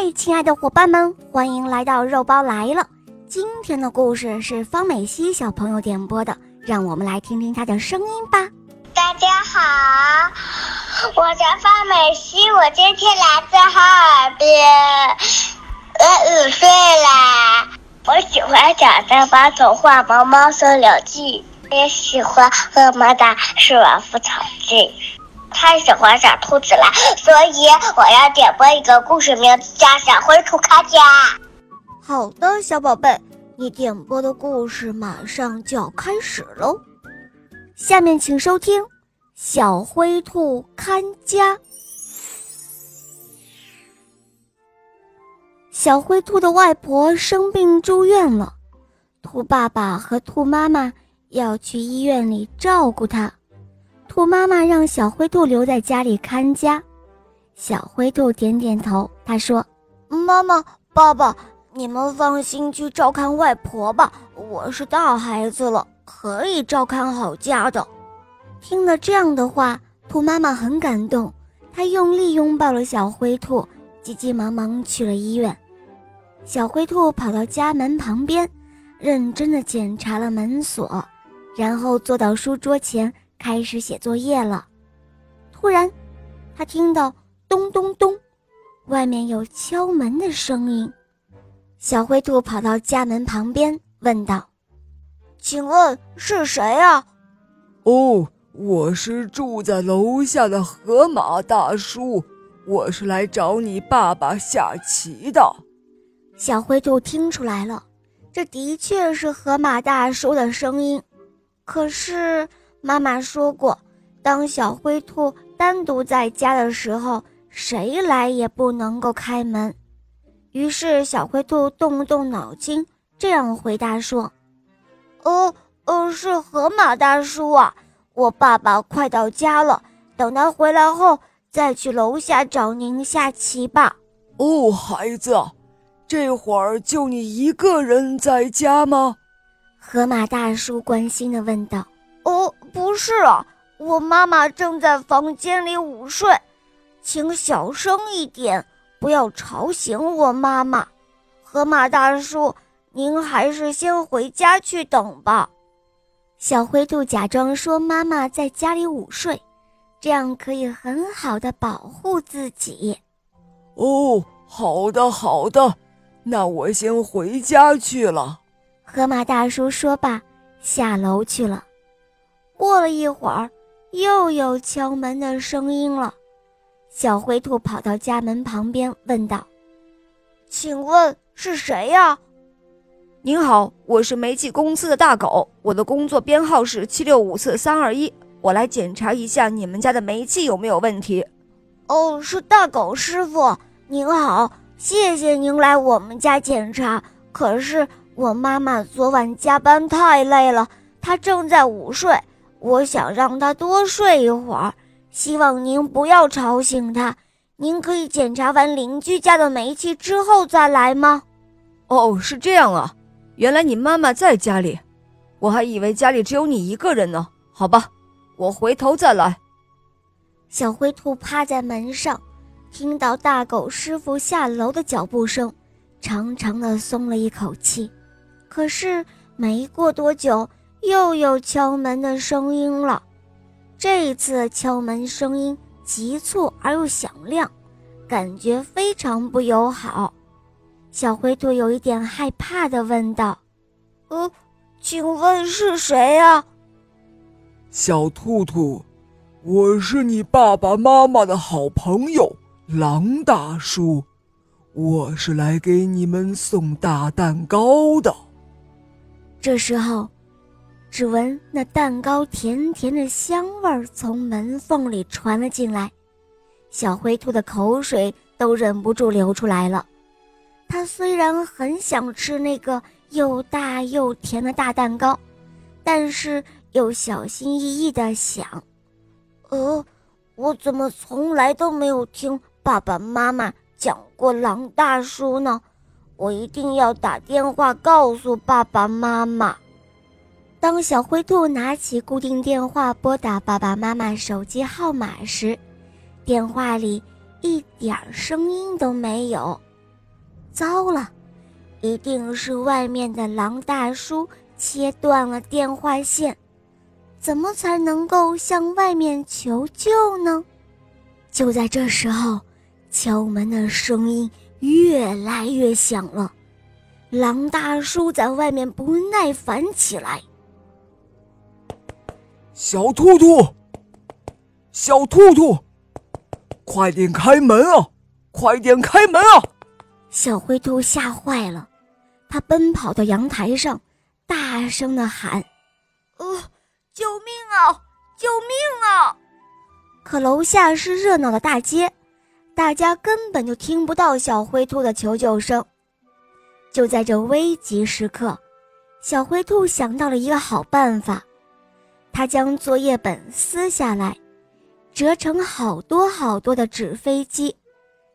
嗨，亲爱的伙伴们，欢迎来到肉包来了。今天的故事是方美熙小朋友点播的，让我们来听听她的声音吧。大家好，我叫方美熙，我今天来自哈尔滨，我五岁啦。我喜欢讲三八童话《毛毛森林记》，也喜欢和妈妈说完复草记。太喜欢小兔子了，所以我要点播一个故事，名字叫《小灰兔看家》。好的，小宝贝，你点播的故事马上就要开始喽。下面请收听《小灰兔看家》。小灰兔的外婆生病住院了，兔爸爸和兔妈妈要去医院里照顾她。兔妈妈让小灰兔留在家里看家。小灰兔点点头，他说：“妈妈、爸爸，你们放心去照看外婆吧，我是大孩子了，可以照看好家的。”听了这样的话，兔妈妈很感动，她用力拥抱了小灰兔，急急忙忙去了医院。小灰兔跑到家门旁边，认真地检查了门锁，然后坐到书桌前开始写作业了。突然，他听到咚咚咚，外面有敲门的声音。小灰兔跑到家门旁边，问道：“请问是谁呀？”“哦。”我是住在楼下的河马大叔，我是来找你爸爸下棋的。小灰兔听出来了，这的确是河马大叔的声音。可是妈妈说过，当小灰兔单独在家的时候，谁来也不能够开门。于是小灰兔动了动脑筋，这样回答说：“哦，哦，是河马大叔啊。”我爸爸快到家了，等他回来后再去楼下找您下棋吧。哦，孩子，这会儿就你一个人在家吗？河马大叔关心地问道。哦，不是啊，我妈妈正在房间里午睡，请小声一点，不要吵醒我妈妈。河马大叔，您还是先回家去等吧。小灰兔假装说：“妈妈在家里午睡，这样可以很好的保护自己。”哦，好的，好的，那我先回家去了。河马大叔说罢，下楼去了。过了一会儿，又有敲门的声音了。小灰兔跑到家门旁边，问道：“请问是谁呀？”您好，我是煤气公司的大狗，我的工作编号是七六五四三二一，我来检查一下你们家的煤气有没有问题。哦，是大狗师傅，您好，谢谢您来我们家检查。可是我妈妈昨晚加班太累了，她正在午睡，我想让他多睡一会儿，希望您不要吵醒他。您可以检查完邻居家的煤气之后再来吗？哦，是这样啊。原来你妈妈在家里，我还以为家里只有你一个人呢。好吧，我回头再来。小灰兔趴在门上，听到大狗师傅下楼的脚步声，长长的松了一口气。可是没过多久，又有敲门的声音了。这一次敲门声音急促而又响亮，感觉非常不友好。小灰兔有一点害怕的问道：“呃，请问是谁呀？”小兔兔，我是你爸爸妈妈的好朋友狼大叔，我是来给你们送大蛋糕的。这时候，只闻那蛋糕甜甜的香味儿从门缝里传了进来，小灰兔的口水都忍不住流出来了。它虽然很想吃那个又大又甜的大蛋糕，但是又小心翼翼地想：“呃，我怎么从来都没有听爸爸妈妈讲过狼大叔呢？我一定要打电话告诉爸爸妈妈。”当小灰兔拿起固定电话拨打爸爸妈妈手机号码时，电话里一点声音都没有。糟了，一定是外面的狼大叔切断了电话线，怎么才能够向外面求救呢？就在这时候，敲门的声音越来越响了，狼大叔在外面不耐烦起来。小兔兔，小兔兔，快点开门啊！快点开门啊！小灰兔吓坏了，它奔跑到阳台上，大声的喊：“呃，救命啊！救命啊！”可楼下是热闹的大街，大家根本就听不到小灰兔的求救声。就在这危急时刻，小灰兔想到了一个好办法。他将作业本撕下来，折成好多好多的纸飞机，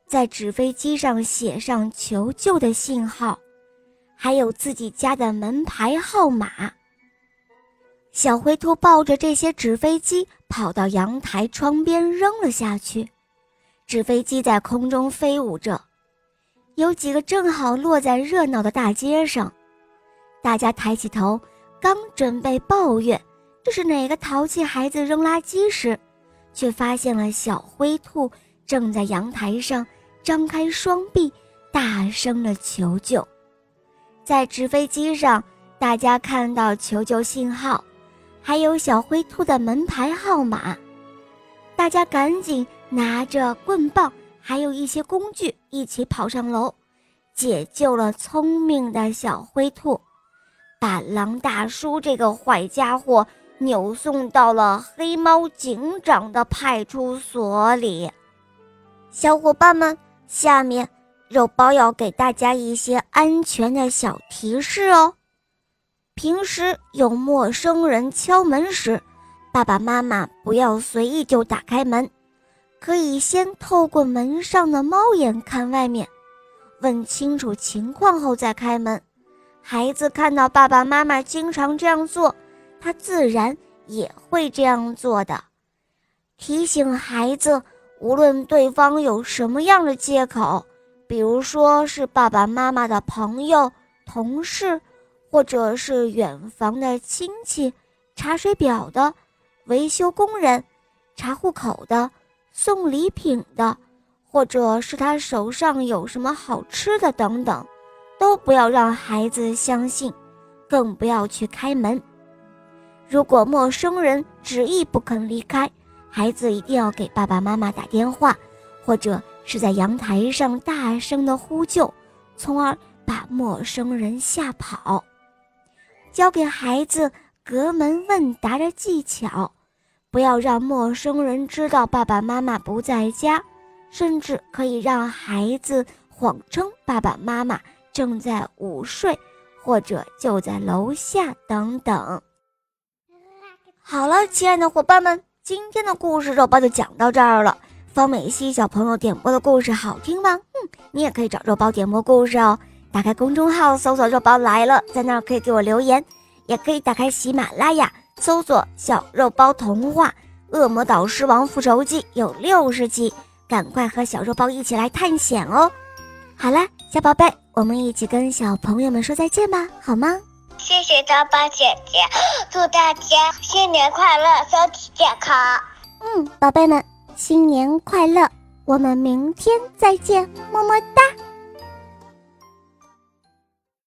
在纸飞机上写上求救的信号，还有自己家的门牌号码。小灰兔抱着这些纸飞机跑到阳台窗边扔了下去，纸飞机在空中飞舞着，有几个正好落在热闹的大街上。大家抬起头，刚准备抱怨。这是哪个淘气孩子扔垃圾时，却发现了小灰兔正在阳台上张开双臂，大声的求救。在纸飞机上，大家看到求救信号，还有小灰兔的门牌号码。大家赶紧拿着棍棒，还有一些工具，一起跑上楼，解救了聪明的小灰兔，把狼大叔这个坏家伙。扭送到了黑猫警长的派出所里。小伙伴们，下面肉包要给大家一些安全的小提示哦。平时有陌生人敲门时，爸爸妈妈不要随意就打开门，可以先透过门上的猫眼看外面，问清楚情况后再开门。孩子看到爸爸妈妈经常这样做。他自然也会这样做的。提醒孩子，无论对方有什么样的借口，比如说是爸爸妈妈的朋友、同事，或者是远房的亲戚、查水表的、维修工人、查户口的、送礼品的，或者是他手上有什么好吃的等等，都不要让孩子相信，更不要去开门。如果陌生人执意不肯离开，孩子一定要给爸爸妈妈打电话，或者是在阳台上大声的呼救，从而把陌生人吓跑。教给孩子隔门问答的技巧，不要让陌生人知道爸爸妈妈不在家，甚至可以让孩子谎称爸爸妈妈正在午睡，或者就在楼下等等。好了，亲爱的伙伴们，今天的故事肉包就讲到这儿了。方美熙小朋友点播的故事好听吗？嗯，你也可以找肉包点播故事哦。打开公众号搜索“肉包来了”，在那儿可以给我留言，也可以打开喜马拉雅搜索“小肉包童话《恶魔岛狮王复仇记》”，有六十集，赶快和小肉包一起来探险哦。好啦，小宝贝，我们一起跟小朋友们说再见吧，好吗？谢谢大宝姐姐，祝大家新年快乐，身体健康。嗯，宝贝们，新年快乐！我们明天再见，么么哒。